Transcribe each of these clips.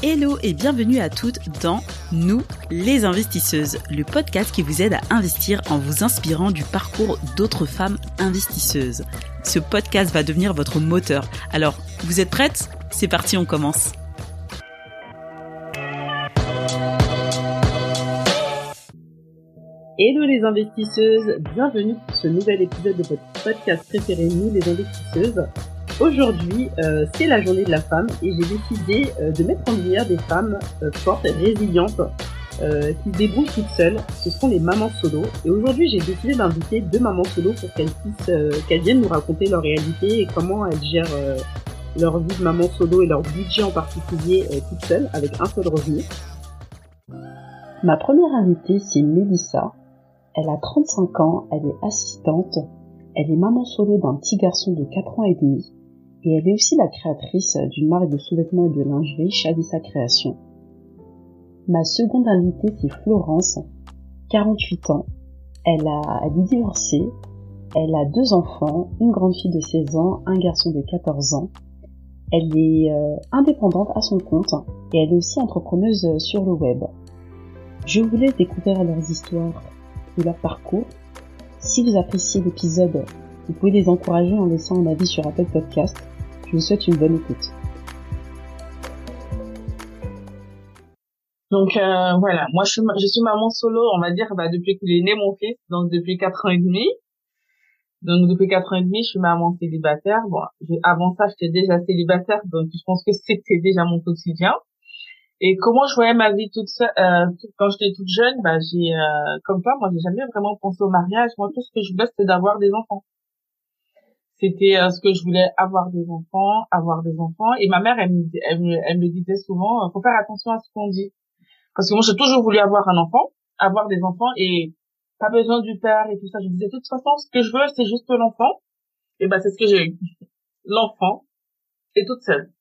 Hello et bienvenue à toutes dans Nous, les investisseuses, le podcast qui vous aide à investir en vous inspirant du parcours d'autres femmes investisseuses. Ce podcast va devenir votre moteur. Alors, vous êtes prêtes? C'est parti, on commence. Hello les investisseuses, bienvenue pour ce nouvel épisode de votre podcast préféré, Nous les investisseuses. Aujourd'hui, euh, c'est la journée de la femme et j'ai décidé euh, de mettre en lumière des femmes euh, fortes et résilientes qui se débrouillent toutes seules. Ce sont les mamans solo. Et aujourd'hui, j'ai décidé d'inviter deux mamans solo pour qu'elles puissent, qu'elles viennent nous raconter leur réalité et comment elles gèrent leur vie de maman solo et leur budget en particulier toutes seules avec un seul revenu. Ma première invitée, c'est Mélissa. Elle a 35 ans, elle est assistante, elle est maman solo d'un petit garçon de 4 ans et demi et elle est aussi la créatrice d'une marque de sous-vêtements et de lingerie sa Création. Ma seconde invitée, c'est Florence, 48 ans. Elle, a, elle est divorcée, elle a deux enfants, une grande fille de 16 ans, un garçon de 14 ans. Elle est euh, indépendante à son compte et elle est aussi entrepreneuse sur le web. Je vous laisse découvrir leurs histoires et leur parcours. Si vous appréciez l'épisode, vous pouvez les encourager en laissant un avis sur Apple Podcast je vous souhaite une bonne écoute. Donc euh, voilà, moi je suis, je suis maman solo, on va dire, bah, depuis qu'il est né mon fils, donc depuis quatre ans et demi. Donc depuis quatre ans et demi, je suis maman célibataire. Bon, avant ça, j'étais déjà célibataire, donc je pense que c'était déjà mon quotidien. Et comment je voyais ma vie toute seule, euh, quand j'étais toute jeune, bah j'ai, euh, comme toi, moi j'ai jamais vraiment pensé au mariage. Moi tout ce que je voulais c'était d'avoir des enfants c'était euh, ce que je voulais avoir des enfants, avoir des enfants. Et ma mère, elle me, elle me, disait souvent, euh, faut faire attention à ce qu'on dit. Parce que moi, j'ai toujours voulu avoir un enfant, avoir des enfants et pas besoin du père et tout ça. Je disais, de toute façon, ce que je veux, c'est juste l'enfant. Et ben, c'est ce que j'ai eu. L'enfant. Et toute seule.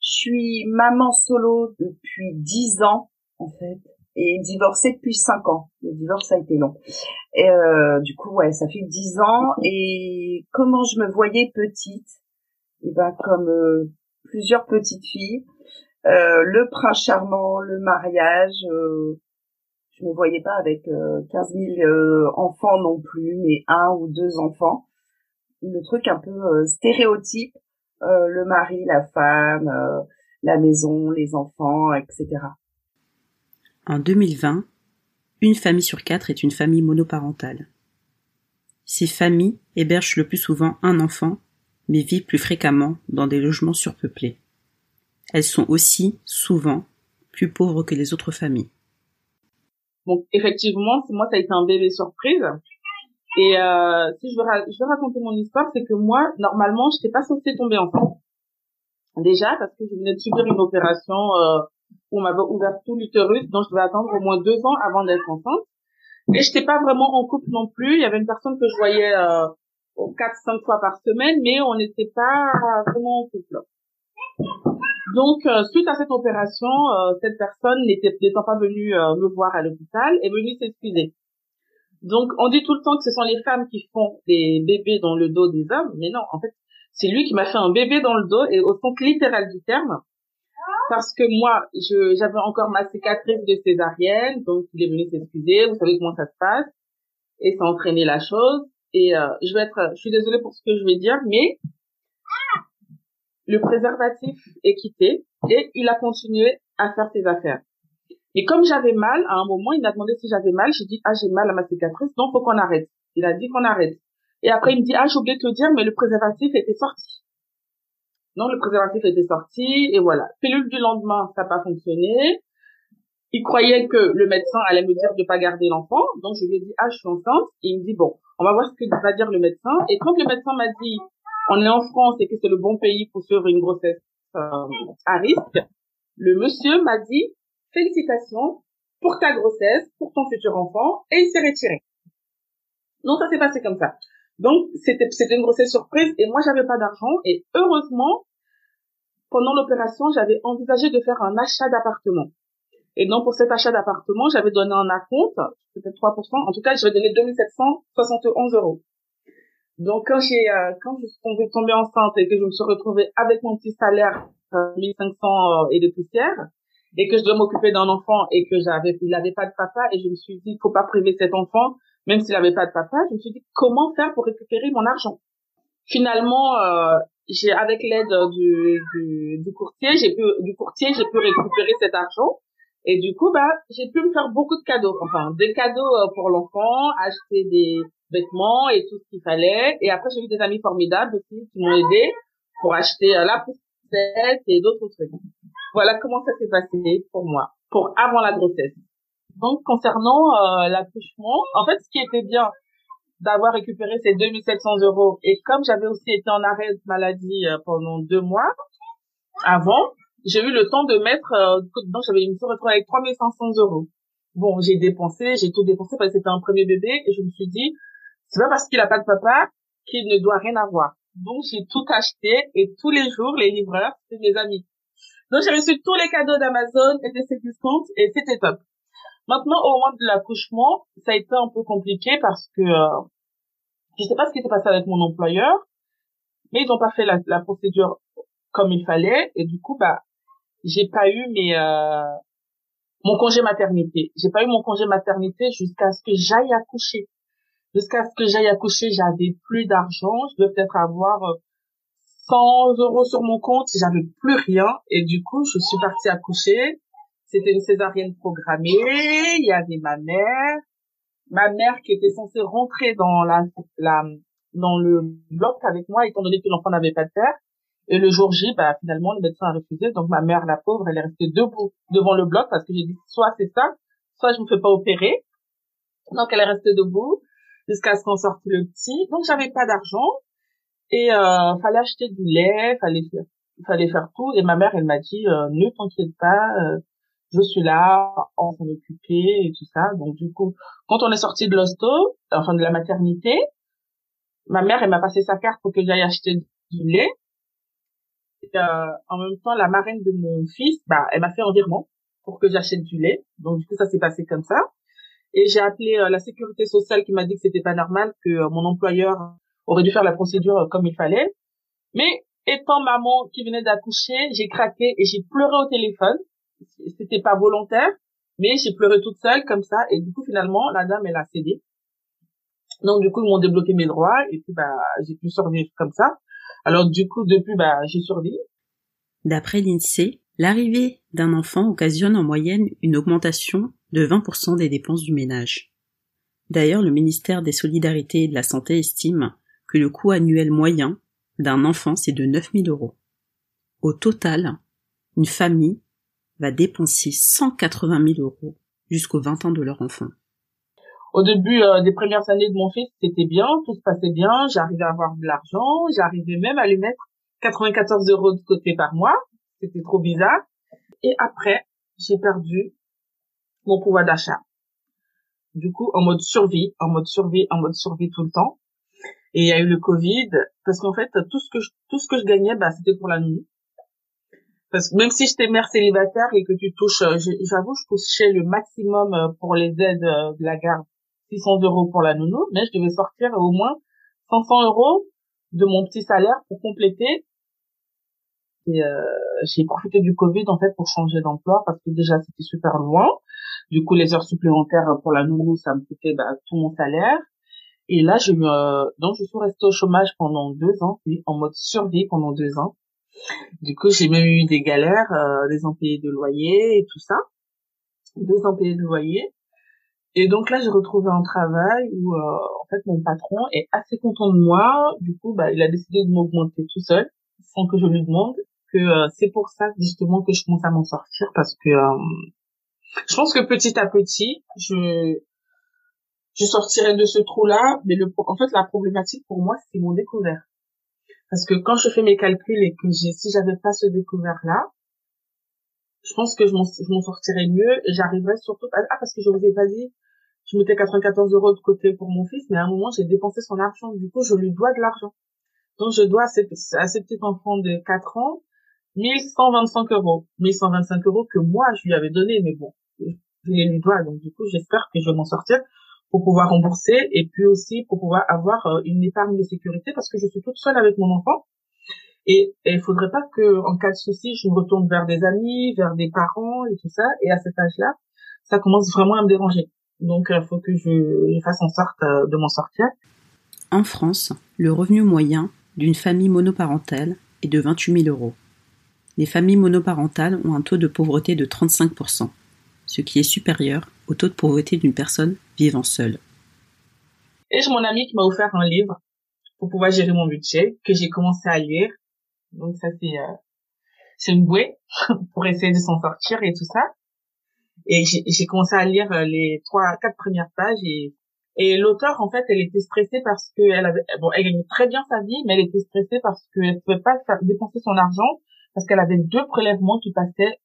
Je suis maman solo depuis dix ans, en fait et divorcée depuis cinq ans. Le divorce a été long. Et euh, du coup, ouais, ça fait dix ans. Et comment je me voyais petite? Et eh ben, comme euh, plusieurs petites filles, euh, le prince charmant, le mariage. Euh, je me voyais pas avec 15 000 enfants non plus, mais un ou deux enfants. Le truc un peu stéréotype, le mari, la femme, la maison, les enfants, etc. En 2020, une famille sur quatre est une famille monoparentale. Ces familles hébergent le plus souvent un enfant, mais vivent plus fréquemment dans des logements surpeuplés. Elles sont aussi souvent plus pauvres que les autres familles. Donc effectivement, moi ça a été un bébé surprise. Et euh, si je veux, je veux raconter mon histoire, c'est que moi, normalement, je n'étais pas censée tomber enceinte. Déjà parce que je venais de subir une opération euh, on m'avait ouvert tout l'utérus, donc je devais attendre au moins deux ans avant d'être enceinte. Et j'étais pas vraiment en couple non plus. Il y avait une personne que je voyais euh, quatre, cinq fois par semaine, mais on n'était pas vraiment en couple. Donc, euh, suite à cette opération, euh, cette personne n'étant pas venue euh, me voir à l'hôpital, est venue s'excuser. Donc, on dit tout le temps que ce sont les femmes qui font des bébés dans le dos des hommes, mais non, en fait, c'est lui qui m'a fait un bébé dans le dos, et au sens littéral du terme, parce que moi, je, j'avais encore ma cicatrice de césarienne, donc il est venu s'excuser. Vous savez comment ça se passe, et ça a entraîné la chose. Et euh, je vais être, je suis désolée pour ce que je vais dire, mais le préservatif est quitté et il a continué à faire ses affaires. Et comme j'avais mal, à un moment, il m'a demandé si j'avais mal. J'ai dit, ah, j'ai mal à ma cicatrice, donc faut qu'on arrête. Il a dit qu'on arrête. Et après, il me dit, ah, j'ai oublié de te dire, mais le préservatif était sorti. Donc le préservatif était sorti et voilà. Pilule du lendemain, ça n'a pas fonctionné. Il croyait que le médecin allait me dire de pas garder l'enfant. Donc je lui ai dit ah je suis enceinte et il me dit bon on va voir ce que va dire le médecin. Et quand le médecin m'a dit on est en France et que c'est le bon pays pour suivre une grossesse euh, à risque, le monsieur m'a dit félicitations pour ta grossesse, pour ton futur enfant, et il s'est retiré. Donc ça s'est passé comme ça. Donc c'était c'était une grossesse surprise et moi j'avais pas d'argent et heureusement pendant l'opération j'avais envisagé de faire un achat d'appartement. Et donc pour cet achat d'appartement j'avais donné un acompte, peut-être 3%, en tout cas j'avais donné 2771 euros. Donc quand j'ai euh, quand je suis tombée, enceinte et que je me suis retrouvée avec mon petit salaire 1500 euh, et des poussières et que je dois m'occuper d'un enfant et que j'avais il avait pas de papa et je me suis dit faut pas priver cet enfant même s'il avait pas de papa je me suis dit comment faire pour récupérer mon argent? Finalement euh, j'ai avec l'aide du, du, du courtier j'ai pu du courtier j'ai pu récupérer cet argent et du coup bah j'ai pu me faire beaucoup de cadeaux enfin des cadeaux euh, pour l'enfant acheter des vêtements et tout ce qu'il fallait et après j'ai eu des amis formidables aussi qui m'ont aidé pour acheter euh, la et d'autres trucs. Voilà comment ça s'est passé pour moi, pour avant la grossesse. Donc concernant euh, l'accouchement, en fait ce qui était bien d'avoir récupéré ces 2700 euros et comme j'avais aussi été en arrêt de maladie euh, pendant deux mois avant, j'ai eu le temps de mettre, euh, donc j'avais une me retrouver avec 3500 euros. Bon, j'ai dépensé, j'ai tout dépensé parce que c'était un premier bébé et je me suis dit, c'est pas parce qu'il a pas de papa qu'il ne doit rien avoir. Donc, j'ai tout acheté et tous les jours, les livreurs, c'est mes amis. Donc, j'ai reçu tous les cadeaux d'Amazon et de ces discounts et c'était top. Maintenant, au moment de l'accouchement, ça a été un peu compliqué parce que euh, je sais pas ce qui s'est passé avec mon employeur, mais ils n'ont pas fait la, la, procédure comme il fallait et du coup, bah, j'ai pas eu mes euh, mon congé maternité. J'ai pas eu mon congé maternité jusqu'à ce que j'aille accoucher. Jusqu'à ce que j'aille accoucher, j'avais plus d'argent. Je devais peut-être avoir 100 euh, euros sur mon compte. J'avais plus rien. Et du coup, je suis partie accoucher. C'était une césarienne programmée. Il y avait ma mère. Ma mère qui était censée rentrer dans la, la dans le bloc avec moi, étant donné que l'enfant n'avait pas de père. Et le jour J, bah, finalement, le médecin a refusé. Donc, ma mère, la pauvre, elle est restée debout devant le bloc parce que j'ai dit, soit c'est ça, soit je me fais pas opérer. Donc, elle est restée debout jusqu'à ce qu'on sorte le petit. Donc j'avais pas d'argent et euh, fallait acheter du lait, fallait faire, fallait faire tout. Et ma mère, elle m'a dit euh, ne t'inquiète pas, euh, je suis là, on s'en occuper et tout ça. Donc du coup, quand on est sorti de l'hosto, enfin de la maternité, ma mère, elle m'a passé sa carte pour que j'aille acheter du lait. Et, euh, en même temps, la marraine de mon fils, bah, elle m'a fait un virement pour que j'achète du lait. Donc du coup, ça s'est passé comme ça. Et j'ai appelé euh, la sécurité sociale qui m'a dit que c'était pas normal, que euh, mon employeur aurait dû faire la procédure euh, comme il fallait. Mais étant maman qui venait d'accoucher, j'ai craqué et j'ai pleuré au téléphone. C'était pas volontaire, mais j'ai pleuré toute seule comme ça. Et du coup, finalement, la dame, elle a cédé. Donc, du coup, ils m'ont débloqué mes droits et puis, bah, j'ai pu survivre comme ça. Alors, du coup, depuis, bah, j'ai survécu. D'après l'INSEE, l'arrivée d'un enfant occasionne en moyenne une augmentation de 20% des dépenses du ménage. D'ailleurs, le ministère des Solidarités et de la Santé estime que le coût annuel moyen d'un enfant c'est de 9000 euros. Au total, une famille va dépenser 180 000 euros jusqu'aux 20 ans de leur enfant. Au début euh, des premières années de mon fils, c'était bien, tout se passait bien, j'arrivais à avoir de l'argent, j'arrivais même à lui mettre 94 euros de côté par mois, c'était trop bizarre. Et après, j'ai perdu mon pouvoir d'achat. Du coup, en mode survie, en mode survie, en mode survie tout le temps. Et il y a eu le Covid, parce qu'en fait, tout ce que je, tout ce que je gagnais, bah, c'était pour la nuit. Parce que même si j'étais mère célibataire et que tu touches, euh, j'avoue, je touchais le maximum euh, pour les aides euh, de la garde, 600 euros pour la nounou, mais je devais sortir au moins 500 euros de mon petit salaire pour compléter. Et j'ai profité du Covid en fait pour changer d'emploi parce que déjà c'était super loin. Du coup, les heures supplémentaires pour la nounou, ça me coûtait bah, tout mon salaire. Et là, je me, donc je suis restée au chômage pendant deux ans, puis en mode survie pendant deux ans. Du coup, j'ai même eu des galères, euh, des impayés de loyer et tout ça, deux impayés de loyer. Et donc là, j'ai retrouvé un travail où, euh, en fait, mon patron est assez content de moi. Du coup, bah, il a décidé de m'augmenter tout seul, sans que je lui demande. Que euh, c'est pour ça justement que je commence à m'en sortir parce que je pense que petit à petit, je, je sortirai de ce trou-là, mais le, en fait, la problématique pour moi, c'est mon découvert. Parce que quand je fais mes calculs et que j'ai, si j'avais pas ce découvert-là, je pense que je m'en, je m'en sortirais mieux j'arriverais surtout, ah, parce que je vous ai pas dit, je mettais 94 euros de côté pour mon fils, mais à un moment, j'ai dépensé son argent. Du coup, je lui dois de l'argent. Donc, je dois à ce, à ce petit enfant de 4 ans 1125 euros. 1125 euros que moi, je lui avais donné, mais bon, je les lui dois. Donc, du coup, j'espère que je vais m'en sortir pour pouvoir rembourser et puis aussi pour pouvoir avoir euh, une épargne de sécurité parce que je suis toute seule avec mon enfant. Et il faudrait pas que, en cas de souci, je me retourne vers des amis, vers des parents et tout ça. Et à cet âge-là, ça commence vraiment à me déranger. Donc, il faut que je, je, fasse en sorte euh, de m'en sortir. En France, le revenu moyen d'une famille monoparentale est de 28 000 euros. Les familles monoparentales ont un taux de pauvreté de 35%, ce qui est supérieur au taux de pauvreté d'une personne Et j'ai mon ami qui m'a offert un livre pour pouvoir gérer mon budget, que j'ai commencé à lire? Donc ça c'est euh, c'est une bouée pour essayer de s'en sortir et tout ça. Et j'ai commencé à lire euh, les trois, quatre premières pages et et l'auteur, en fait, elle était stressée parce que elle avait, bon, elle gagnait très bien sa vie, mais elle était stressée parce qu'elle pouvait pas dépenser son argent parce qu'elle avait deux prélèvements qui passaient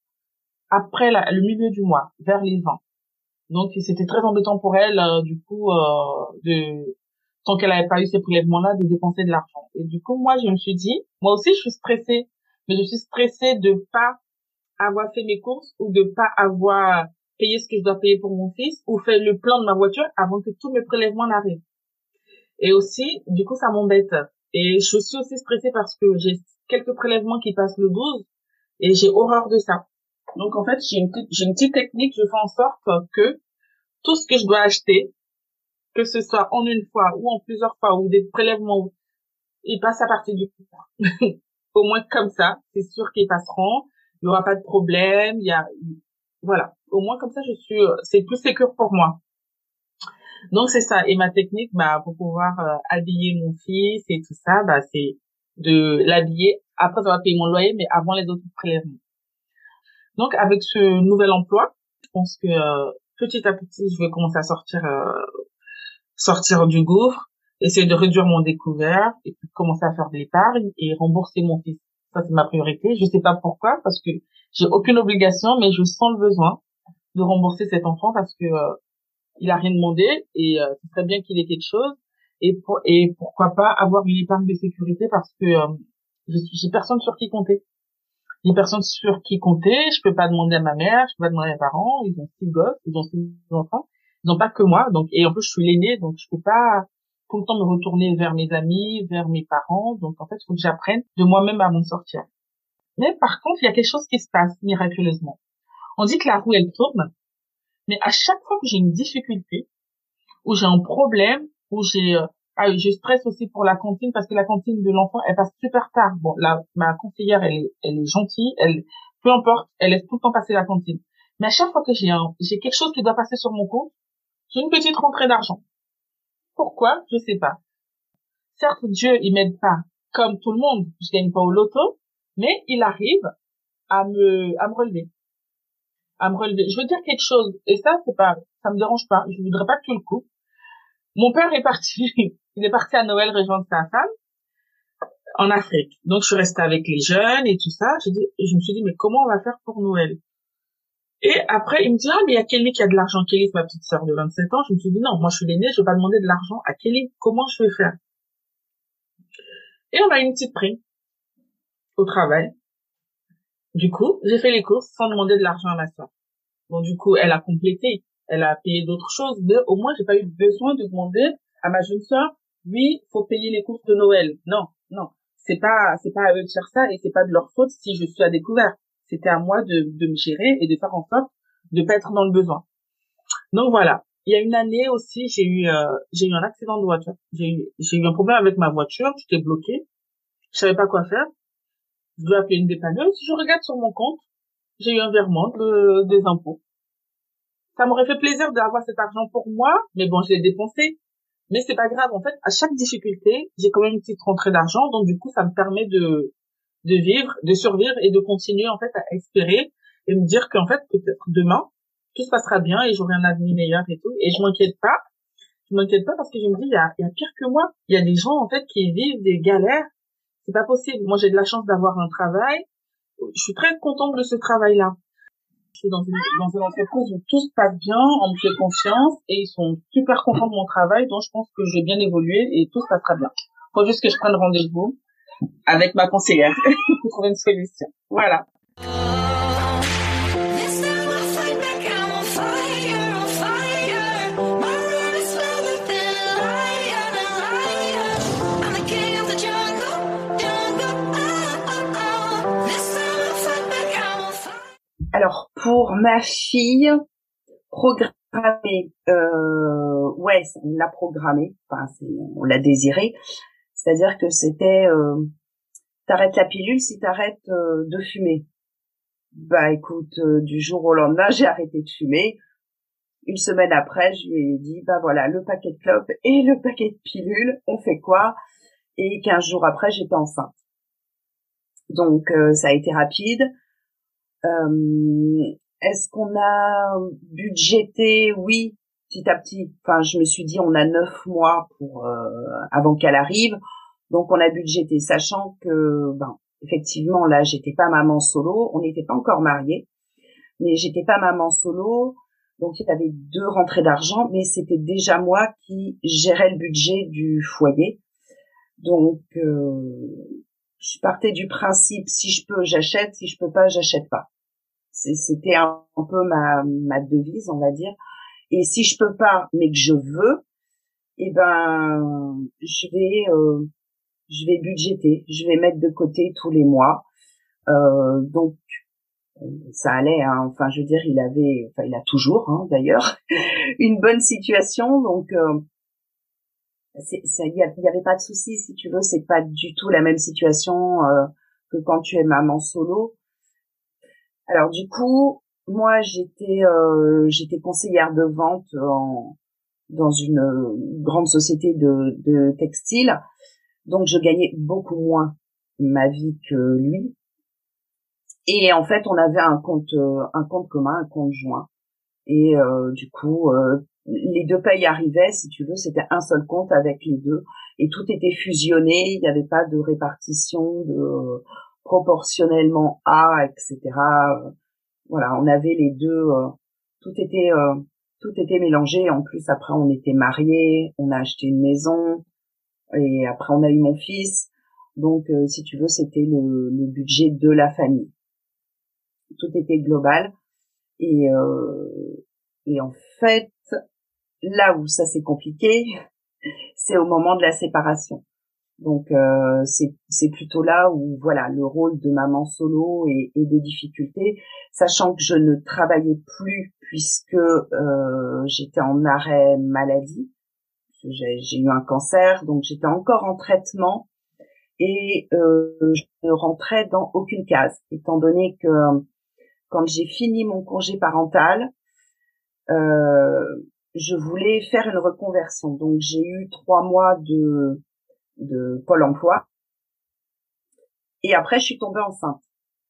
après le milieu du mois, vers les 20. Donc, c'était très embêtant pour elle, euh, du coup, euh, de, tant qu'elle n'avait pas eu ces prélèvements-là, de dépenser de l'argent. Et du coup, moi, je me suis dit, moi aussi, je suis stressée, mais je suis stressée de pas avoir fait mes courses ou de pas avoir payé ce que je dois payer pour mon fils ou fait le plan de ma voiture avant que tous mes prélèvements n'arrivent. Et aussi, du coup, ça m'embête. Et je suis aussi stressée parce que j'ai quelques prélèvements qui passent le 12 et j'ai horreur de ça. Donc en fait, j'ai une, j'ai une petite technique, je fais en sorte que tout ce que je dois acheter, que ce soit en une fois ou en plusieurs fois ou des prélèvements, ils passent à partir du coup. Au moins comme ça, c'est sûr qu'ils passeront. Il n'y aura pas de problème. Il y a, voilà. Au moins comme ça, je suis, c'est plus sécure pour moi. Donc c'est ça. Et ma technique, bah, pour pouvoir euh, habiller mon fils et tout ça, bah, c'est de l'habiller après avoir payé mon loyer, mais avant les autres prélèvements. Donc avec ce nouvel emploi, je pense que euh, petit à petit, je vais commencer à sortir euh, sortir du gouffre, essayer de réduire mon découvert et puis commencer à faire de l'épargne et rembourser mon fils. Ça c'est ma priorité. Je sais pas pourquoi parce que j'ai aucune obligation, mais je sens le besoin de rembourser cet enfant parce que euh, il a rien demandé et euh, ce serait bien qu'il ait quelque chose et pour, et pourquoi pas avoir une épargne de sécurité parce que j'ai personne sur qui compter des personnes sur qui compter. Je peux pas demander à ma mère, je peux pas demander à mes parents. Ils ont six gosses, ils ont six enfants. Ils ont pas que moi. Donc, et en plus, je suis l'aîné, donc je peux pas tout le temps me retourner vers mes amis, vers mes parents. Donc, en fait, il faut que j'apprenne de moi-même à m'en sortir. Mais par contre, il y a quelque chose qui se passe miraculeusement. On dit que la roue, elle tourne. Mais à chaque fois que j'ai une difficulté, ou j'ai un problème, ou j'ai euh, ah, je stresse aussi pour la cantine parce que la cantine de l'enfant, elle passe super tard. Bon, là, ma conseillère, elle est, elle est gentille, elle, peu importe, elle laisse tout le temps passer la cantine. Mais à chaque fois que j'ai un, j'ai quelque chose qui doit passer sur mon compte, j'ai une petite rentrée d'argent. Pourquoi? Je sais pas. Certes, Dieu, il m'aide pas comme tout le monde. Je gagne pas au loto, mais il arrive à me, à me relever. À me relever. Je veux dire quelque chose. Et ça, c'est pas, ça me dérange pas. Je voudrais pas que tu le coupes. Mon père est parti il est parti à Noël rejoindre sa femme en Afrique. Donc je suis restée avec les jeunes et tout ça. Je, me suis dit mais comment on va faire pour Noël? Et après il me dit ah mais il y a Kelly qui a de l'argent. Kelly c'est ma petite sœur de 27 ans. Je me suis dit non moi je suis l'aînée, je vais pas demander de l'argent à Kelly. Comment je vais faire? Et on a une petite prime au travail. Du coup j'ai fait les courses sans demander de l'argent à ma soeur. Bon du coup elle a complété, elle a payé d'autres choses, mais au moins j'ai pas eu besoin de demander à ma jeune sœur oui, faut payer les courses de Noël. Non, non, c'est pas, c'est pas à eux de faire ça et c'est pas de leur faute si je suis à découvert. C'était à moi de, de me gérer et de faire en sorte de pas être dans le besoin. Donc voilà. Il y a une année aussi, j'ai eu, euh, j'ai eu un accident de voiture. J'ai eu, j'ai eu un problème avec ma voiture. J'étais bloquée. Je savais pas quoi faire. Je dois appeler une dépanneuse. Je regarde sur mon compte. J'ai eu un virement de, des impôts. Ça m'aurait fait plaisir d'avoir cet argent pour moi, mais bon, je l'ai dépensé. Mais c'est pas grave. En fait, à chaque difficulté, j'ai quand même une petite rentrée d'argent. Donc, du coup, ça me permet de, de vivre, de survivre et de continuer, en fait, à espérer et me dire qu'en fait, peut-être demain, tout se passera bien et j'aurai un avenir meilleur et tout. Et je m'inquiète pas. Je m'inquiète pas parce que je me dis, il y a, y a pire que moi. Il y a des gens, en fait, qui vivent des galères. C'est pas possible. Moi, j'ai de la chance d'avoir un travail. Je suis très contente de ce travail-là. Dans une, entreprise où tout se passe bien, on me fait confiance et ils sont super contents de mon travail, donc je pense que je vais bien évoluer et tout se passera bien. Faut juste que je prenne rendez-vous avec ma conseillère pour trouver une solution. Voilà. Alors pour ma fille, programmer, euh, ouais, on l'a programmé, enfin on l'a désiré, c'est-à-dire que c'était euh, t'arrêtes la pilule si t'arrêtes euh, de fumer. Bah écoute, euh, du jour au lendemain, j'ai arrêté de fumer. Une semaine après, je lui ai dit, bah voilà, le paquet de clopes et le paquet de pilules, on fait quoi? Et quinze jours après, j'étais enceinte. Donc ça a été rapide. Euh, est-ce qu'on a budgété? Oui, petit à petit. Enfin, je me suis dit, on a neuf mois pour euh, avant qu'elle arrive, donc on a budgété, sachant que, ben, effectivement, là, j'étais pas maman solo, on n'était pas encore mariés, mais j'étais pas maman solo, donc il y avait deux rentrées d'argent, mais c'était déjà moi qui gérais le budget du foyer. Donc, euh, je partais du principe si je peux, j'achète, si je peux pas, j'achète pas. C'était un, peu ma, devise, on va dire. Et si je peux pas, mais que je veux, eh ben, je vais, euh, je vais budgéter, je vais mettre de côté tous les mois. Euh, donc, ça allait. Hein. Enfin, je veux dire, il avait, enfin, il a toujours, hein, d'ailleurs, une bonne situation. Donc, euh, il y, avait pas de souci, si tu veux. C'est pas du tout la même situation euh, que quand tu es maman solo. Alors du coup, moi j'étais euh, j'étais conseillère de vente en, dans une grande société de, de textile, donc je gagnais beaucoup moins ma vie que lui. Et en fait, on avait un compte euh, un compte commun, un compte joint. Et euh, du coup, euh, les deux payes arrivaient, si tu veux, c'était un seul compte avec les deux, et tout était fusionné. Il n'y avait pas de répartition de proportionnellement à, etc. Voilà, on avait les deux, euh, tout était euh, tout était mélangé. En plus, après, on était mariés, on a acheté une maison, et après, on a eu mon fils. Donc, euh, si tu veux, c'était le, le, budget de la famille. Tout était global. Et, et en fait, là où ça s'est compliqué, c'est au moment de la séparation. Donc euh, c'est plutôt là où voilà le rôle de maman solo et, et des difficultés, sachant que je ne travaillais plus puisque euh, j'étais en arrêt maladie, j'ai eu un cancer, donc j'étais encore en traitement et euh, je ne rentrais dans aucune case, étant donné que quand j'ai fini mon congé parental, euh, je voulais faire une reconversion. Donc j'ai eu trois mois de de Pôle emploi. Et après, je suis tombée enceinte.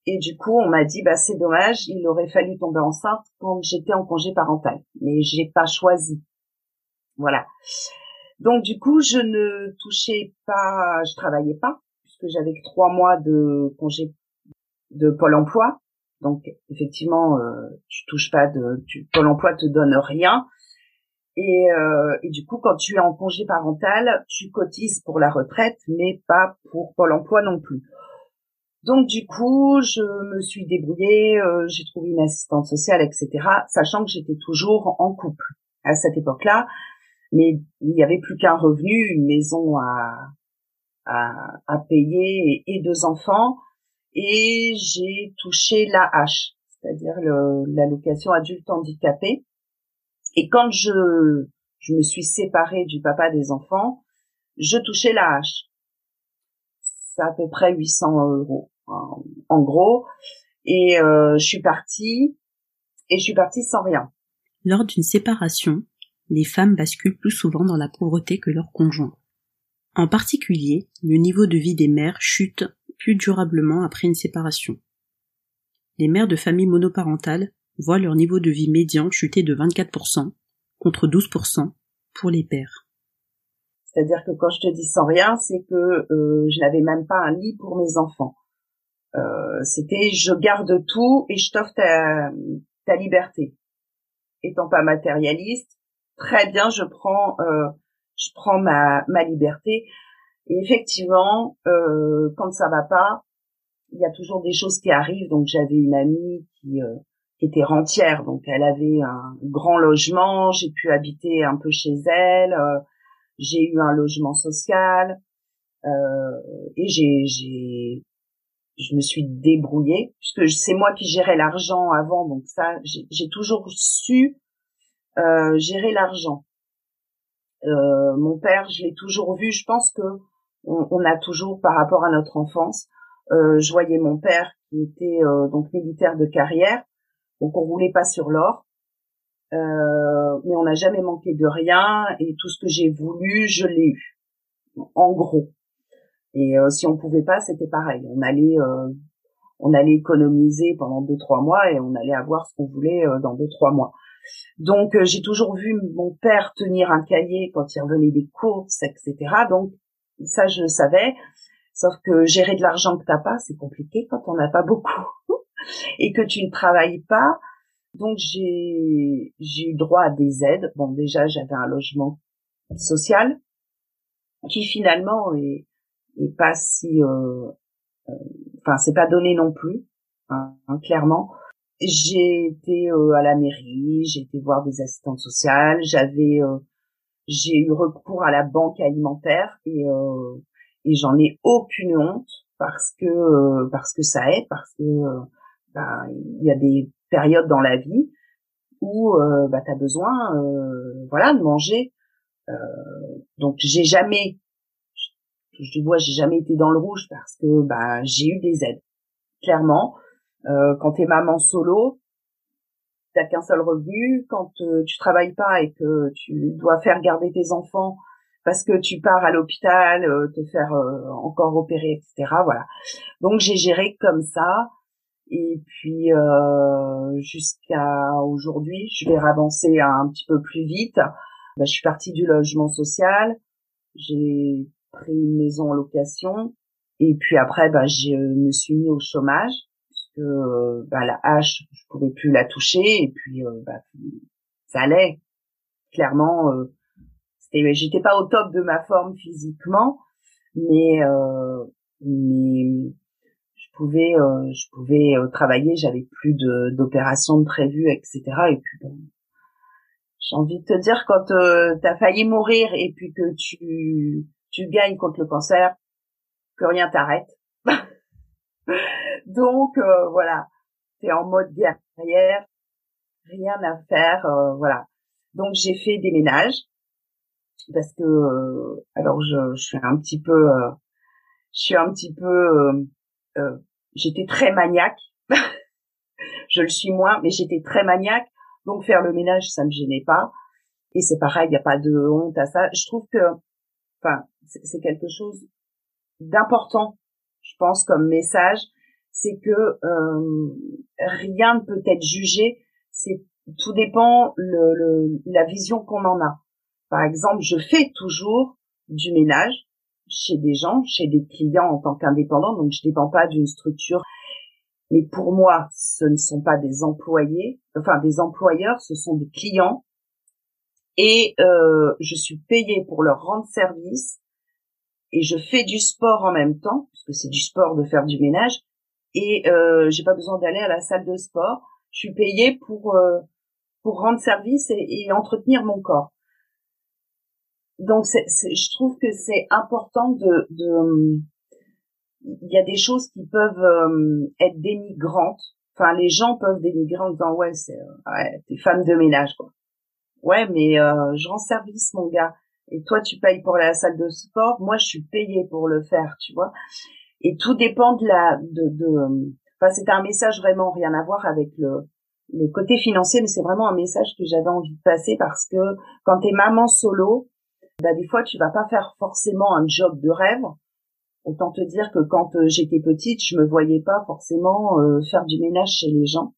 Et du coup, on m'a dit, bah, c'est dommage, il aurait fallu tomber enceinte quand j'étais en congé parental. Mais j'ai pas choisi. Voilà. Donc, du coup, je ne touchais pas, je travaillais pas, puisque j'avais que trois mois de congé de Pôle emploi. Donc, effectivement, euh, tu touches pas de, tu, Pôle emploi te donne rien. Et, euh, et, du coup, quand tu es en congé parental, tu cotises pour la retraite, mais pas pour Pôle Emploi non plus. Donc du coup, je me suis débrouillée, euh, j'ai trouvé une assistante sociale, etc., sachant que j'étais toujours en couple à cette époque-là, mais il n'y avait plus qu'un revenu, une maison à, à, à payer et, deux enfants, et j'ai touché l'AH, c'est-à-dire l'allocation adulte handicapé, et quand je, je me suis séparée du papa des enfants, je touchais la hache. C'est à peu près 800 euros, en, gros. Et euh, je suis partie, et je suis partie sans rien. Lors d'une séparation, les femmes basculent plus souvent dans la pauvreté que leurs conjoints. En particulier, le niveau de vie des mères chute plus durablement après une séparation. Les mères de familles monoparentales voient leur niveau de vie médian chuter de 24% contre 12% pour les pères. C'est-à-dire que quand je te dis sans rien, c'est que euh, je n'avais même pas un lit pour mes enfants. Euh, c'était je garde tout et je t'offre ta liberté. Étant pas matérialiste, très bien, je prends, euh, je prends ma, ma liberté. Et effectivement, euh, quand ça va pas, il y a toujours des choses qui arrivent. Donc j'avais une amie qui, euh, était rentière, donc elle avait un grand logement. J'ai pu habiter un peu chez elle. Euh, j'ai eu un logement social euh, et j'ai, j'ai, je me suis débrouillée puisque c'est moi qui gérais l'argent avant, donc ça, j'ai toujours su euh, gérer l'argent. Euh, mon père, je l'ai toujours vu. Je pense que on, on, a toujours, par rapport à notre enfance, euh, je voyais mon père qui était euh, donc militaire de carrière, donc on roulait pas sur l'or, euh, mais on n'a jamais manqué de rien et tout ce que j'ai voulu, je l'ai eu, en gros. Et euh, si on pouvait pas, c'était pareil. On allait, on allait économiser pendant deux trois mois et on allait avoir ce qu'on voulait dans deux trois mois. Donc j'ai toujours vu mon père tenir un cahier quand il revenait des courses, etc. Donc ça je le savais. Sauf que gérer de l'argent que t'as pas, c'est compliqué quand on n'a pas beaucoup et que tu ne travailles pas. Donc j'ai j'ai eu droit à des aides. Bon déjà j'avais un logement social qui finalement est, est pas si euh, euh, enfin c'est pas donné non plus hein, hein, clairement. J'ai été euh, à la mairie, j'ai été voir des assistantes sociales, j'avais j'ai eu recours à la banque alimentaire et et j'en ai aucune honte parce que euh, parce que ça aide parce que euh, bah, il y a des périodes dans la vie où euh, bah, tu as besoin euh, voilà de manger donc j'ai jamais je vois j'ai jamais été dans le rouge parce que bah j'ai eu des aides clairement quand t'es maman solo t'as qu'un seul revenu quand tu travailles pas et que tu dois faire garder tes enfants parce que tu pars à l'hôpital euh, te faire euh, encore opérer, etc. Voilà. Donc j'ai géré comme ça. Et puis euh, jusqu'à aujourd'hui, je vais avancer un petit peu plus vite. Bah, je suis partie du logement social. J'ai pris une maison en location. Et puis après, bah, je me suis mis au chômage puisque bah, la hache, je pouvais plus la toucher. Et puis bah, ça allait. Clairement, j'étais pas au top de ma forme physiquement, mais euh, mais pouvais euh, je pouvais euh, travailler, j'avais plus d'opérations de prévues, etc. Et puis bon, j'ai envie de te dire quand euh, tu as failli mourir et puis que tu tu gagnes contre le cancer, que rien t'arrête. Donc euh, voilà, t'es en mode guerrière, rien à faire, voilà. Donc j'ai fait des ménages parce que euh, alors je, je, suis un petit peu euh, je suis un petit peu euh, j'étais très maniaque. Je le suis moins mais j'étais très maniaque. Donc faire le ménage ça me gênait pas. Et c'est pareil il n'y a pas de honte à ça. Je trouve que enfin c'est quelque chose d'important je pense comme message. C'est que rien ne peut être jugé. C'est tout dépend le, le la vision qu'on en a. Par exemple, je fais toujours du ménage chez des gens, chez des clients en tant qu'indépendant, donc je dépends pas d'une structure. Mais pour moi, ce ne sont pas des employés, enfin des employeurs, ce sont des clients. Et euh, je suis payée pour leur rendre service et je fais du sport en même temps, puisque c'est du sport de faire du ménage. Et euh, j'ai pas besoin d'aller à la salle de sport. Je suis payée pour euh, pour rendre service et entretenir mon corps donc c'est, je trouve que c'est important de, de il y a des choses qui peuvent euh, être dénigrantes. Enfin, les gens peuvent dénigrer en disant ouais, c'est ouais, t'es femme de ménage quoi. Ouais, mais euh, je rends service mon gars. Et toi, tu payes pour la salle de sport. Moi, je suis payée pour le faire, tu vois. Et tout dépend de la de. de enfin, c'est un message vraiment rien à voir avec le le côté financier, mais c'est vraiment un message que j'avais envie de passer parce que quand t'es maman solo, bah, des fois tu vas pas faire forcément un job de rêve. Autant te dire que quand euh, j'étais petite, je me voyais pas forcément euh, faire du ménage chez les gens.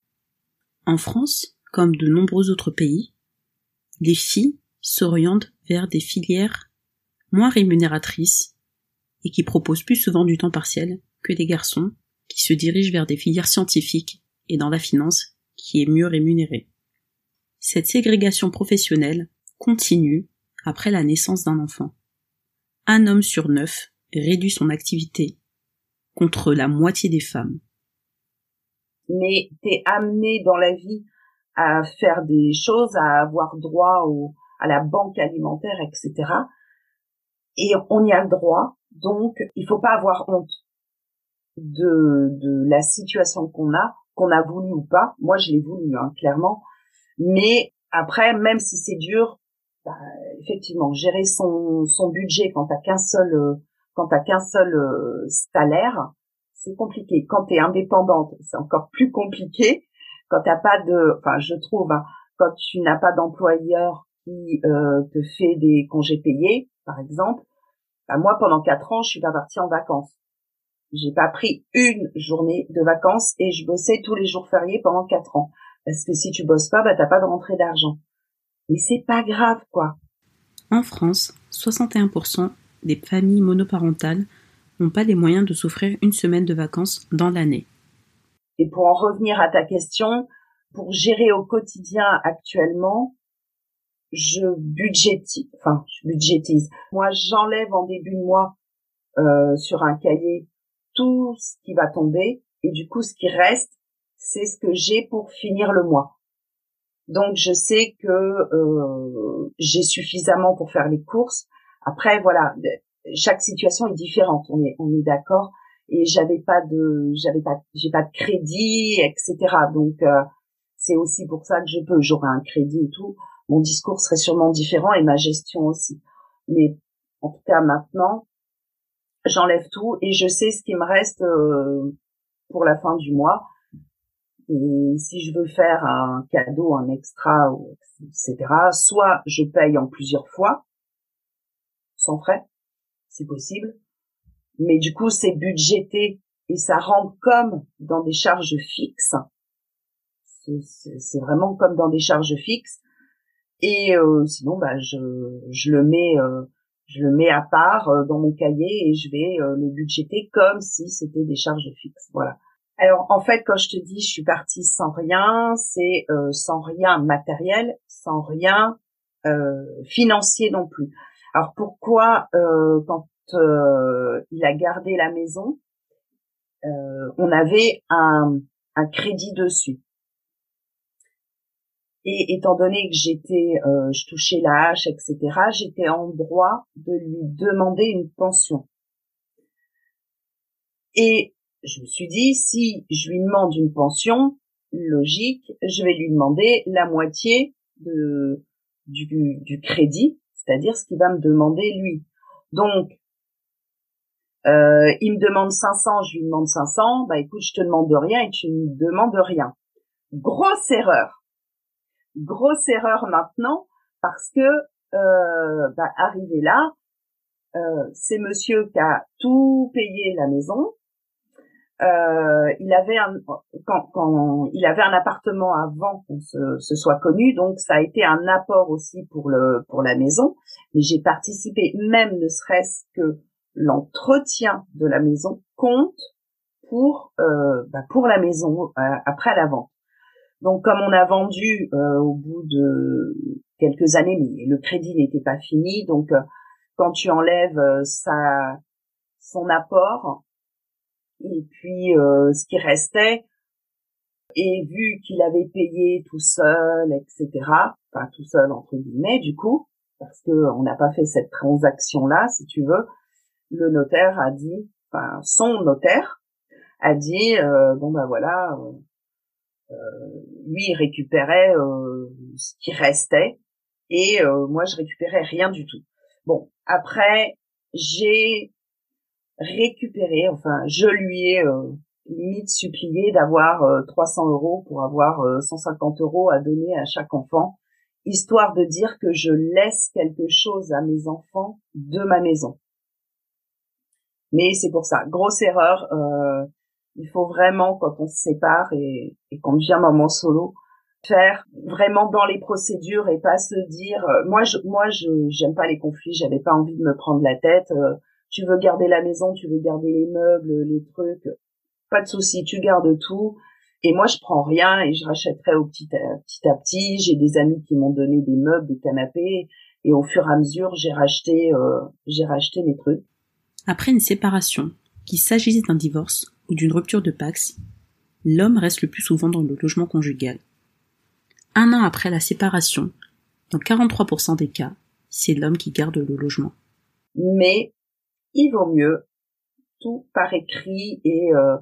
En France, comme de nombreux autres pays, les filles s'orientent vers des filières moins rémunératrices et qui proposent plus souvent du temps partiel que des garçons qui se dirigent vers des filières scientifiques et dans la finance qui est mieux rémunéré. Cette ségrégation professionnelle continue après la naissance d'un enfant. Un homme sur neuf réduit son activité contre la moitié des femmes. Mais t'es amené dans la vie à faire des choses, à avoir droit au, à la banque alimentaire, etc. Et on y a le droit, donc il faut pas avoir honte de, de la situation qu'on a, qu'on a voulu ou pas. Moi, je l'ai voulu, hein, clairement. Mais après, même si c'est dur, bah, effectivement, gérer son, budget quand t'as qu'un seul euh, quand t'as qu'un seul euh, salaire, c'est compliqué. Quand t'es indépendante, c'est encore plus compliqué. Quand t'as pas de, enfin, je trouve, hein, quand tu n'as pas d'employeur qui euh, te fait des congés payés, par exemple, bah, moi pendant quatre ans, je suis pas partie en vacances. J'ai pas pris une journée de vacances et je bossais tous les jours fériés pendant quatre ans. Parce que si tu bosses pas, bah t'as pas de rentrée d'argent. Mais c'est pas grave, quoi. En France, 61% des familles monoparentales n'ont pas les moyens de s'offrir une semaine de vacances dans l'année. Et pour en revenir à ta question, pour gérer au quotidien actuellement, je budgétise, enfin, je budgétise. Moi, j'enlève en début de mois euh, sur un cahier tout ce qui va tomber et du coup, ce qui reste, c'est ce que j'ai pour finir le mois. Donc, je sais que euh, j'ai suffisamment pour faire les courses. Après, voilà, chaque situation est différente. On est, on est d'accord. Et j'avais pas de, j'avais pas, j'ai pas de crédit, etc. Donc, euh, c'est aussi pour ça que je peux. J'aurais un crédit et tout mon discours serait sûrement différent et ma gestion aussi. Mais en tout cas maintenant, j'enlève tout et je sais ce qui me reste euh, pour la fin du mois. Et si je veux faire un cadeau, un extra, etc., soit je paye en plusieurs fois, sans frais, c'est possible. Mais du coup, c'est budgété et ça rentre comme dans des charges fixes. C'est vraiment comme dans des charges fixes. Et euh, sinon, bah, je, le mets, euh, je le mets à part euh, dans mon cahier et je vais le budgéter comme si c'était des charges fixes. Voilà. Alors en fait, quand je te dis je suis partie sans rien, c'est sans rien matériel, sans rien financier non plus. Alors pourquoi quand il a gardé la maison, on avait un, un crédit dessus. Et étant donné que j'étais, euh, je touchais la hache, etc., j'étais en droit de lui demander une pension. Et je me suis dit, si je lui demande une pension, logique, je vais lui demander la moitié du, crédit, c'est-à-dire ce qu'il va me demander lui. Donc, euh, il me demande 500, je lui demande 500, bah écoute, je te demande rien et tu me demandes rien. Grosse erreur grosse erreur maintenant parce que euh, bah, arrivé là, euh, c'est monsieur qui a tout payé la maison. Euh, il avait un quand, quand il avait un appartement avant qu'on se, se, soit connu, donc ça a été un apport aussi pour le pour la maison. Mais j'ai participé, même ne serait-ce que l'entretien de la maison compte pour euh, bah, pour la maison euh, après la vente. Donc comme on a vendu euh, au bout de quelques années, mais le crédit n'était pas fini, donc euh, quand tu enlèves euh, sa son apport et puis ce qui restait, et vu qu'il avait payé tout seul, etc., enfin tout seul entre guillemets du coup, parce que on n'a pas fait cette transaction là, si tu veux, le notaire a dit, enfin son notaire a dit, bon ben voilà euh, lui il récupérait euh, ce qui restait et euh, moi je récupérais rien du tout. Bon, après j'ai récupéré, enfin je lui ai limite supplié d'avoir 300 euros pour avoir 150 euros à donner à chaque enfant, histoire de dire que je laisse quelque chose à mes enfants de ma maison. Mais c'est pour ça, grosse erreur. Euh, il faut vraiment, quand on se sépare et, et qu'on devient maman solo, faire vraiment dans les procédures et pas se dire euh, moi je moi je j'aime pas les conflits j'avais pas envie de me prendre la tête euh, tu veux garder la maison tu veux garder les meubles les trucs pas de souci tu gardes tout et moi, je prends rien et je rachèterai au petit à petit. À petit. J'ai des amis qui m'ont donné des meubles, des canapés, et au fur et à mesure, j'ai racheté, euh, j'ai racheté mes trucs. Après une séparation, qu'il s'agisse d'un divorce ou d'une rupture de Pax, l'homme reste le plus souvent dans le logement conjugal. Un an après la séparation, dans 43% des cas, c'est l'homme qui garde le logement. Mais il vaut mieux tout par écrit et euh,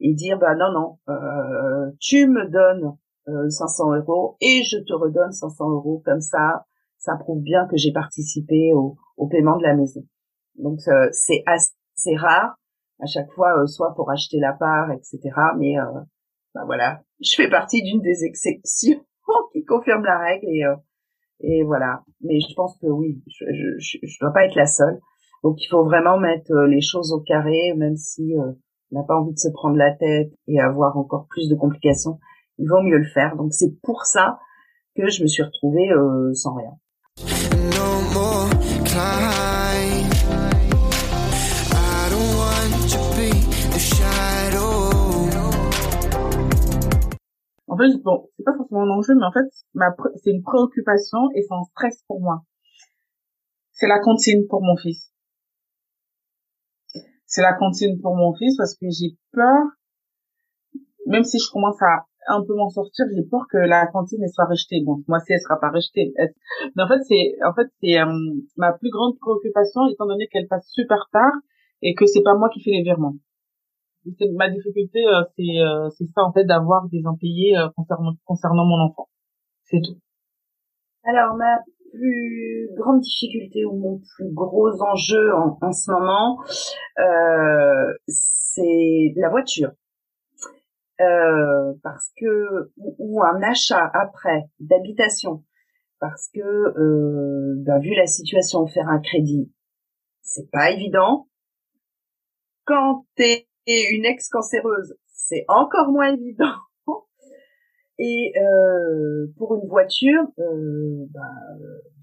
et dire bah non non euh, tu me donnes 500 euh, euros et je te redonne 500 euros. Comme ça ça prouve bien que j'ai participé au, au, paiement de la maison. Donc euh, c'est assez rare à chaque fois soit pour acheter la part etc mais bah voilà. Je fais partie d'une des exceptions qui confirme la règle et et voilà. Mais je pense que oui je, je, je dois pas être la seule donc il faut vraiment mettre les choses au carré même si n'a pas envie de se prendre la tête et avoir encore plus de complications, il vaut mieux le faire. Donc c'est pour ça que je me suis retrouvée euh, sans rien. En fait, bon, c'est pas forcément un enjeu, mais en fait, ma c'est une préoccupation et c'est un stress pour moi. C'est la cantine pour mon fils c'est la cantine pour mon fils parce que j'ai peur, même si je commence à un peu m'en sortir, j'ai peur que la cantine elle soit rejetée. Bon, moi si elle sera pas rejetée, mais en fait c'est en fait c'est euh, ma plus grande préoccupation étant donné qu'elle passe super tard et que c'est pas moi qui fais les virements. Ma difficulté euh, c'est euh, c'est ça en fait d'avoir des impayés concernant concernant mon enfant. C'est tout. Alors ma plus grande difficulté ou mon plus gros enjeu en, en ce moment, euh, c'est la voiture. Euh, parce que ou, un achat après d'habitation. Parce que euh, ben, vu la situation faire un crédit c'est pas évident. Quand t'es une ex cancéreuse c'est encore moins évident et euh, pour une voiture, euh, bah,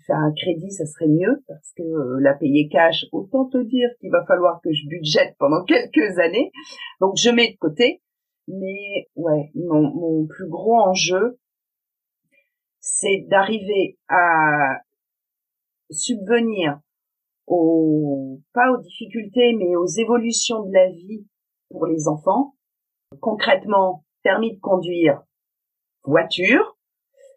faire un crédit, ça serait mieux parce que euh, la payer cash, autant te dire qu'il va falloir que je budgète pendant quelques années. Donc je mets de côté. Mais ouais, mon, mon plus gros enjeu, c'est d'arriver à subvenir aux pas aux difficultés, mais aux évolutions de la vie pour les enfants. Concrètement, permis de conduire, voiture.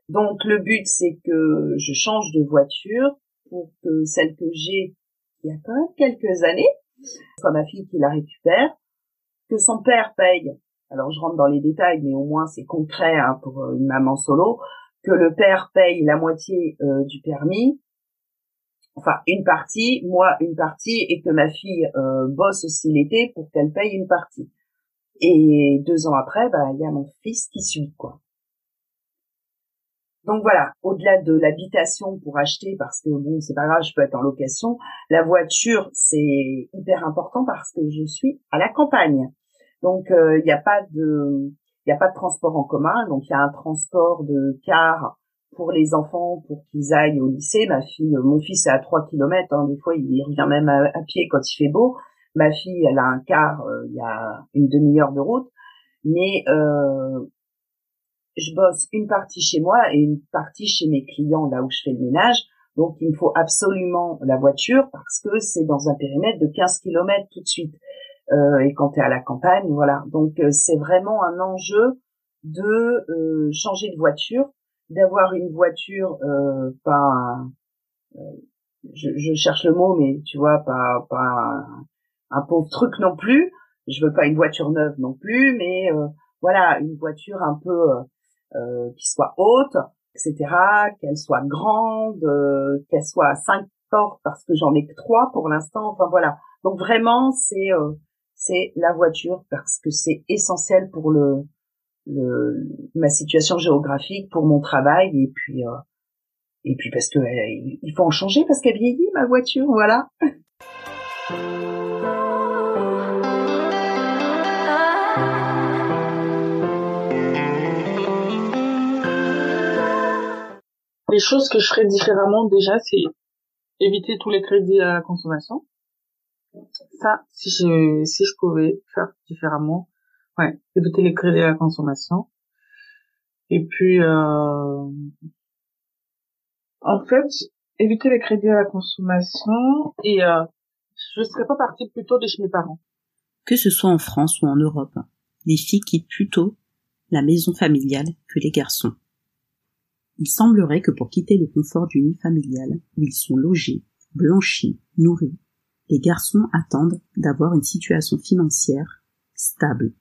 Donc le but c'est que je change de voiture pour que celle que j'ai il y a quand même quelques années soit ma fille qui la récupère, que son père paye. Alors je rentre dans les détails, mais au moins c'est concret hein, pour euh, une maman solo, que le père paye la moitié euh, du permis, enfin une partie, moi une partie, et que ma fille euh, bosse aussi l'été pour qu'elle paye une partie. Et deux ans après, bah il y a mon fils qui suit quoi. Donc voilà, au-delà de l'habitation pour acheter, parce que bon, c'est pas grave, je peux être en location, la voiture, c'est hyper important parce que je suis à la campagne. Donc il euh, n'y a pas de il a pas de transport en commun, donc il y a un transport de car pour les enfants pour qu'ils aillent au lycée. Ma fille, mon fils est à 3 kilomètres, hein, des fois il revient même à, pied quand il fait beau. Ma fille, elle a un car, euh, il y a une demi-heure de route, mais euh, je bosse une partie chez moi et une partie chez mes clients là où je fais le ménage. Donc il me faut absolument la voiture parce que c'est dans un périmètre de 15 km tout de suite. Euh, et quand tu es à la campagne, voilà. Donc euh, c'est vraiment un enjeu de euh, changer de voiture, d'avoir une voiture euh, pas je, je, cherche le mot mais tu vois pas pas un, un, pauvre truc non plus. Je veux pas une voiture neuve non plus, mais voilà une voiture un peu euh, qui soit haute, etc., qu'elle soit grande, euh, qu'elle soit à cinq portes parce que j'en ai que trois pour l'instant. Enfin voilà. Donc vraiment, c'est euh, c'est la voiture parce que c'est essentiel pour le, le ma situation géographique, pour mon travail et puis et puis parce que il faut en changer parce qu'elle vieillit ma voiture. Voilà. les choses que je ferais différemment déjà, c'est éviter tous les crédits à la consommation. Ça, si je, si je pouvais faire différemment, Ouais, éviter les crédits à la consommation. Et puis, euh, en fait, éviter les crédits à la consommation et euh, je serais pas partie plutôt de chez mes parents. Que ce soit en France ou en Europe, les filles quittent plutôt la maison familiale que les garçons. Il semblerait que pour quitter le confort du nid familial, où ils sont logés, blanchis, nourris, les garçons attendent d'avoir une situation financière stable.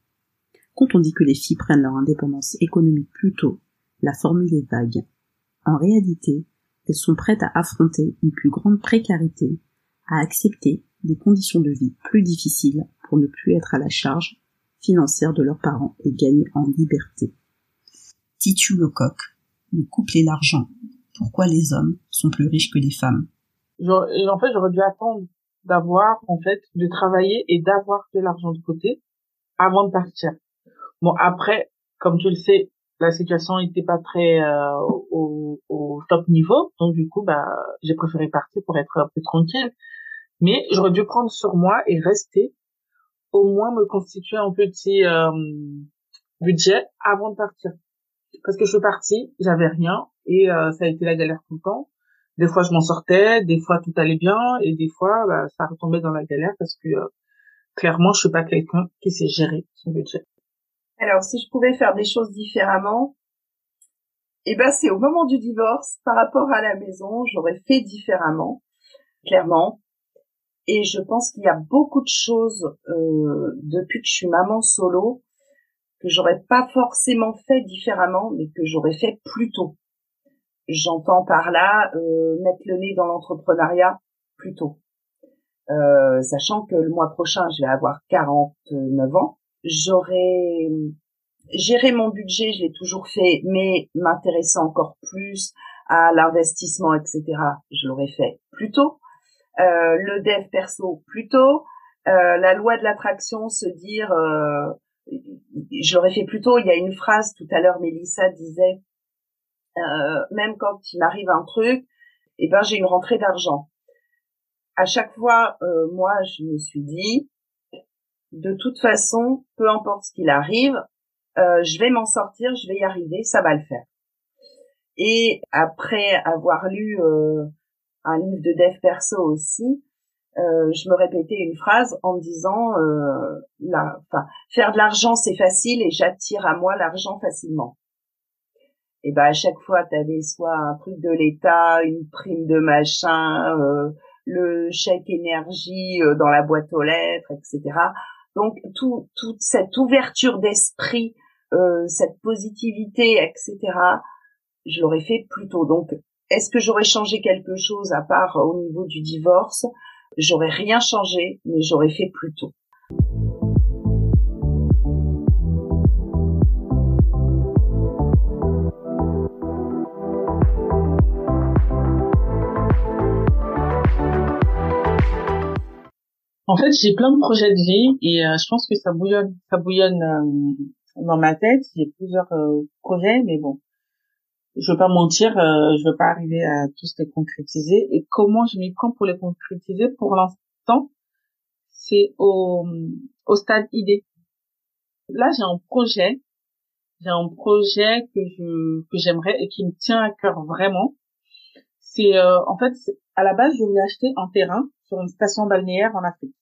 Quand on dit que les filles prennent leur indépendance économique plus tôt, la formule est vague. En réalité, elles sont prêtes à affronter une plus grande précarité, à accepter des conditions de vie plus difficiles pour ne plus être à la charge financière de leurs parents et gagner en liberté. Titu Lecoq, le couple et l'argent. Pourquoi les hommes sont plus riches que les femmes? En fait, j'aurais dû attendre d'avoir, en fait, de travailler et d'avoir de l'argent de côté avant de partir. Bon, après, comme tu le sais, la situation n'était pas très euh, au, au, top niveau, donc du coup, bah, j'ai préféré partir pour être un peu tranquille. Mais j'aurais dû prendre sur moi et rester, au moins me constituer un petit euh, budget avant de partir. Parce que je suis partie, j'avais rien et euh, ça a été la galère tout le temps. Des fois, je m'en sortais, des fois tout allait bien et des fois, bah, ça retombait dans la galère parce que euh, clairement, je suis pas quelqu'un qui sait gérer son budget. Alors, si je pouvais faire des choses différemment, eh ben, c'est au moment du divorce, par rapport à la maison, j'aurais fait différemment, clairement. Et je pense qu'il y a beaucoup de choses euh, depuis que je suis maman solo que j'aurais pas forcément fait différemment, mais que j'aurais fait plus tôt. J'entends par là euh, mettre le nez dans l'entrepreneuriat plus tôt. Euh, sachant que le mois prochain, je vais avoir 49 ans j'aurais géré mon budget, je l'ai toujours fait, mais m'intéressant encore plus à l'investissement, etc., je l'aurais fait plus tôt. Euh, le dev perso plus tôt. Euh, la loi de l'attraction, se dire, je l'aurais fait plus tôt. Il y a une phrase tout à l'heure, Mélissa disait, euh, même quand il m'arrive un truc, eh ben j'ai une rentrée d'argent. À chaque fois, euh, moi, je me suis dit, de toute façon, peu importe ce qu'il arrive, euh, je vais m'en sortir, je vais y arriver, ça va le faire. Et après avoir lu un livre de dev perso aussi, euh, je me répétais une phrase en disant, la, enfin, faire de l'argent c'est facile et j'attire à moi l'argent facilement. Et ben à chaque fois, tu avais soit un truc de l'État, une prime de machin, le chèque énergie dans la boîte aux lettres, etc. Donc tout, toute cette ouverture d'esprit, euh, cette positivité, etc. Je l'aurais fait plus tôt. Donc est-ce que j'aurais changé quelque chose à part au niveau du divorce? J'aurais rien changé, mais j'aurais fait plus tôt. En fait, j'ai plein de projets de vie et euh, je pense que ça bouillonne, ça bouillonne euh, dans ma tête. J'ai plusieurs euh, projets, mais bon, je veux pas mentir, je veux pas arriver à tous les concrétiser. Et comment je m'y prends pour les concrétiser? Pour l'instant, c'est au, au stade idée. Là, j'ai un projet, j'ai un projet que je que j'aimerais et qui me tient à cœur vraiment. C'est en fait, à la base, je voulais acheter un terrain sur une station balnéaire en Afrique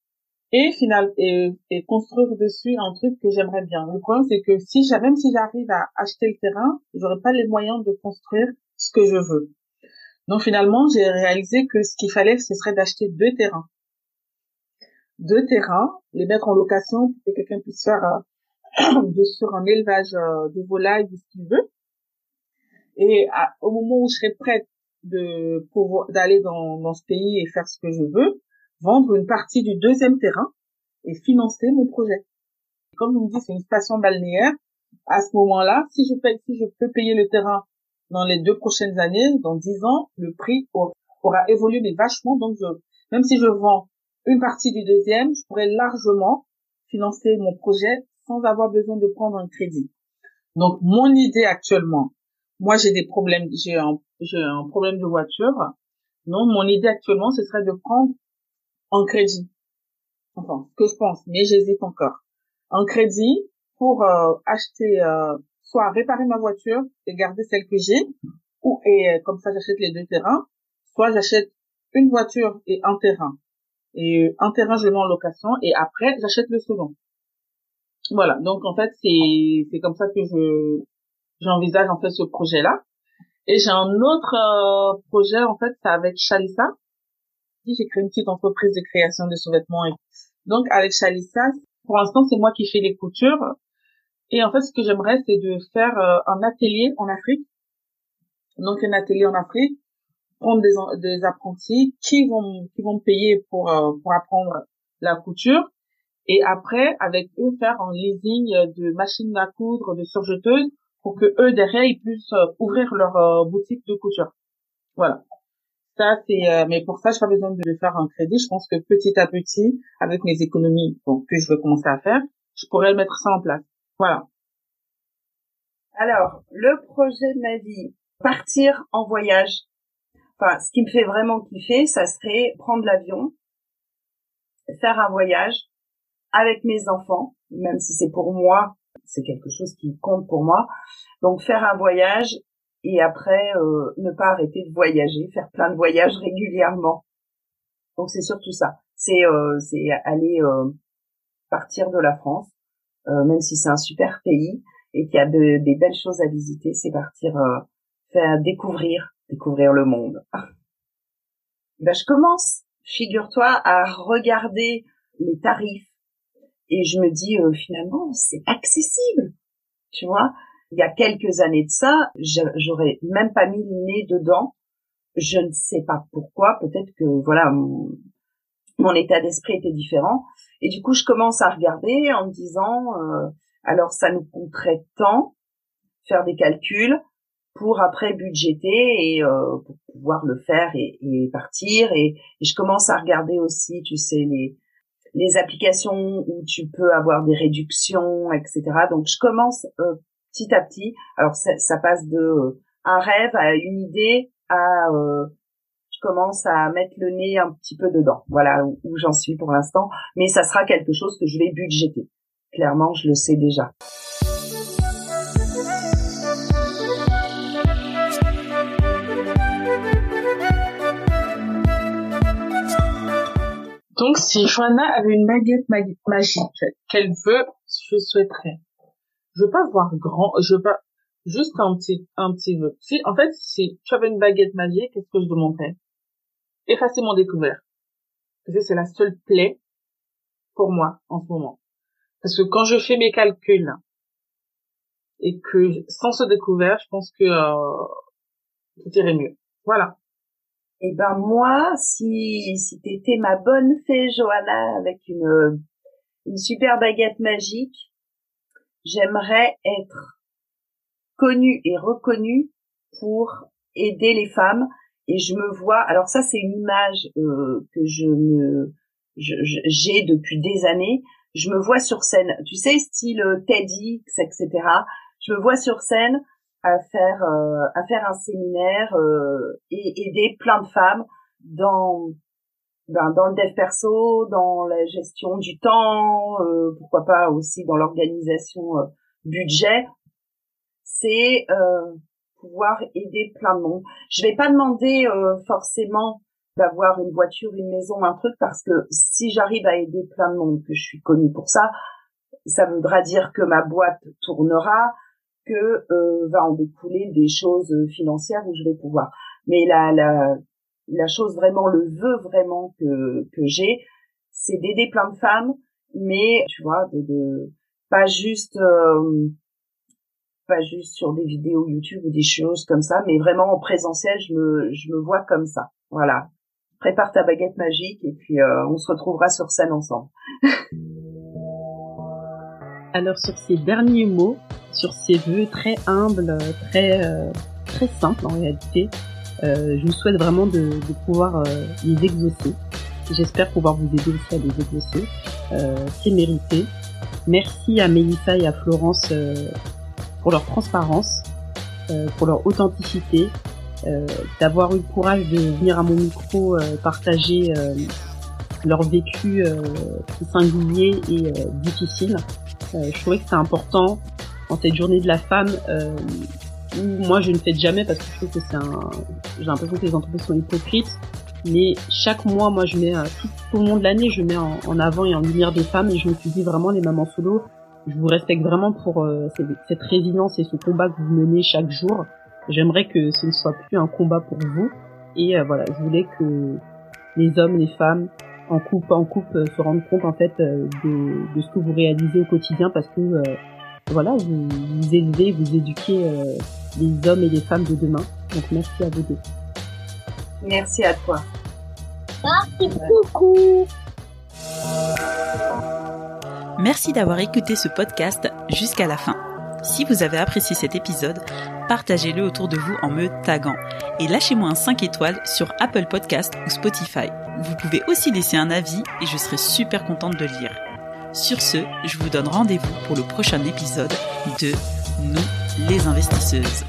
et final et, et, construire dessus un truc que j'aimerais bien. Le problème c'est que si même si j'arrive à acheter le terrain, j'aurais pas les moyens de construire ce que je veux. Donc finalement, j'ai réalisé que ce qu'il fallait ce serait d'acheter deux terrains. Deux terrains, les mettre en location pour que quelqu'un puisse faire euh, sur un élevage euh, de volailles ou ce qu'il veut. Et au moment où je serai prête de pouvoir d'aller dans, dans ce pays et faire ce que je veux, vendre une partie du deuxième terrain et financer mon projet. Comme vous me dites, c'est une station balnéaire. À ce moment-là, si je paye, si je peux payer le terrain dans les deux prochaines années, dans dix ans, le prix aura évolué mais vachement. Donc, je, même si je vends une partie du deuxième, je pourrais largement financer mon projet sans avoir besoin de prendre un crédit. Donc, mon idée actuellement, moi, j'ai des problèmes, j'ai un, j'ai un problème de voiture. Non, mon idée actuellement, ce serait de prendre en crédit. Enfin, ce que je pense, mais j'hésite encore. En crédit, pour acheter soit réparer ma voiture et garder celle que j'ai ou et comme ça j'achète les deux terrains soit j'achète une voiture et un terrain. Et un terrain je le mets en location et après j'achète le second. Voilà. Donc en fait c'est c'est comme ça que je j'envisage en fait ce projet là et j'ai un autre euh, projet en fait c'est avec Chalissa j'ai créé une petite entreprise de création de sous-vêtements donc avec Chalissa pour l'instant c'est moi qui fais les coutures. Et en fait ce que j'aimerais c'est de faire euh, un atelier en Afrique. Donc un atelier en Afrique prendre des, des apprentis qui vont qui vont payer pour euh, pour apprendre la couture. Et après avec eux faire un leasing de machines à coudre de surjeteuses pour que eux derrière ils puissent euh, ouvrir leur boutique de couture. Voilà ça c'est mais pour ça j'ai pas besoin de faire un crédit. Je pense que petit à petit avec mes économies donc que je veux commencer à faire je pourrais mettre ça en place. Voilà. Alors le projet de ma vie partir en voyage. Enfin, ce qui me fait vraiment kiffer, ça serait prendre l'avion, faire un voyage avec mes enfants, même si c'est pour moi, c'est quelque chose qui compte pour moi. Donc faire un voyage et après euh, ne pas arrêter de voyager, faire plein de voyages régulièrement. Donc c'est surtout ça. C'est euh, c'est aller euh, partir de la France, même si c'est un super pays et qu'il y a de, des belles choses à visiter, c'est partir faire découvrir découvrir le monde. ben, je commence, figure-toi, à regarder les tarifs et je me dis euh, finalement c'est accessible, tu vois. Il y a quelques années de ça, j'aurais même pas mis le nez dedans. Je ne sais pas pourquoi, peut-être que voilà mon, état d'esprit était différent. Et du coup, je commence à regarder en me disant, euh, alors ça nous coûterait tant, faire des calculs, pour après budgéter et euh, pour pouvoir le faire et, et partir et, je commence à regarder aussi tu sais les les applications où tu peux avoir des réductions etc donc je commence euh, petit à petit. Alors ça, passe de euh, un rêve à une idée à je commence à mettre le nez un petit peu dedans. Voilà où, où j'en suis pour l'instant. Mais ça sera quelque chose que je vais budgéter. Clairement je le sais déjà. Donc, si Joanna avait une baguette magique qu'elle veut, je souhaiterais. Je veux pas voir grand, je veux pas, juste un petit, un petit en fait, si tu avais une baguette magique, qu'est-ce que je demanderais? Effacer mon découvert. Parce que c'est la seule plaie pour moi, en ce moment. Parce que quand je fais mes calculs, et que, sans ce découvert, je pense que, euh, tout irait mieux. Voilà. Eh ben moi, si si t'étais ma bonne fée Johanna avec une une super baguette magique, j'aimerais être connue et reconnue pour aider les femmes. Et je me vois alors ça c'est une image euh, que je me j'ai depuis des années. Je me vois sur scène tu sais style TEDx etc je me vois sur scène à faire euh, à faire un séminaire euh, et aider plein de femmes dans ben, dans le dev perso, dans la gestion du temps, euh, pourquoi pas aussi dans l'organisation budget, c'est pouvoir aider plein de monde. Je vais pas demander forcément d'avoir une voiture, une maison, un truc, parce que si j'arrive à aider plein de monde, que je suis connue pour ça, ça voudra dire que ma boîte tournera, que euh, va en découler des choses financières où je vais pouvoir. Mais la, la, la chose vraiment, le vœu vraiment que, que j'ai, c'est d'aider plein de femmes, mais tu vois, de, de pas juste euh, pas juste sur des vidéos YouTube ou des choses comme ça, mais vraiment en présentiel, je me je me vois comme ça. Voilà. Prépare ta baguette magique et puis euh, on se retrouvera sur scène ensemble. Alors sur ces derniers mots, sur ces vœux très humbles, très euh, très simples en réalité, je vous souhaite vraiment de, de pouvoir euh, les exaucer. J'espère pouvoir vous aider aussi à les exaucer. Euh, C'est mérité. Merci à Mélissa et à Florence pour leur transparence, pour leur authenticité, d'avoir eu le courage de venir à mon micro partager leur vécu singulier et difficile. Euh, je trouvais que c'était important en cette journée de la femme euh, où moi je ne fête jamais parce que je trouve que c'est un j'ai l'impression que les entreprises sont hypocrites. Mais chaque mois moi je mets tout, tout, au long de l'année je mets en, avant et en lumière des femmes et je me suis dit vraiment les mamans solo je vous respecte vraiment pour cette résilience et ce combat que vous menez chaque jour. J'aimerais que ce ne soit plus un combat pour vous. Et voilà je voulais que les hommes les femmes en couple en couple euh, se rendre compte en fait euh, de, de, ce que vous réalisez au quotidien parce que euh, voilà vous, vous élevez vous éduquez les hommes et les femmes de demain. Donc merci à vous deux. Merci à toi. Merci beaucoup. Merci d'avoir écouté ce podcast jusqu'à la fin. Si vous avez apprécié cet épisode partagez-le autour de vous en me taguant. Et lâchez-moi un 5 étoiles sur Apple Podcast ou Spotify. Vous pouvez aussi laisser un avis et je serai super contente de lire. Sur ce, je vous donne rendez-vous pour le prochain épisode de Nous les investisseuses.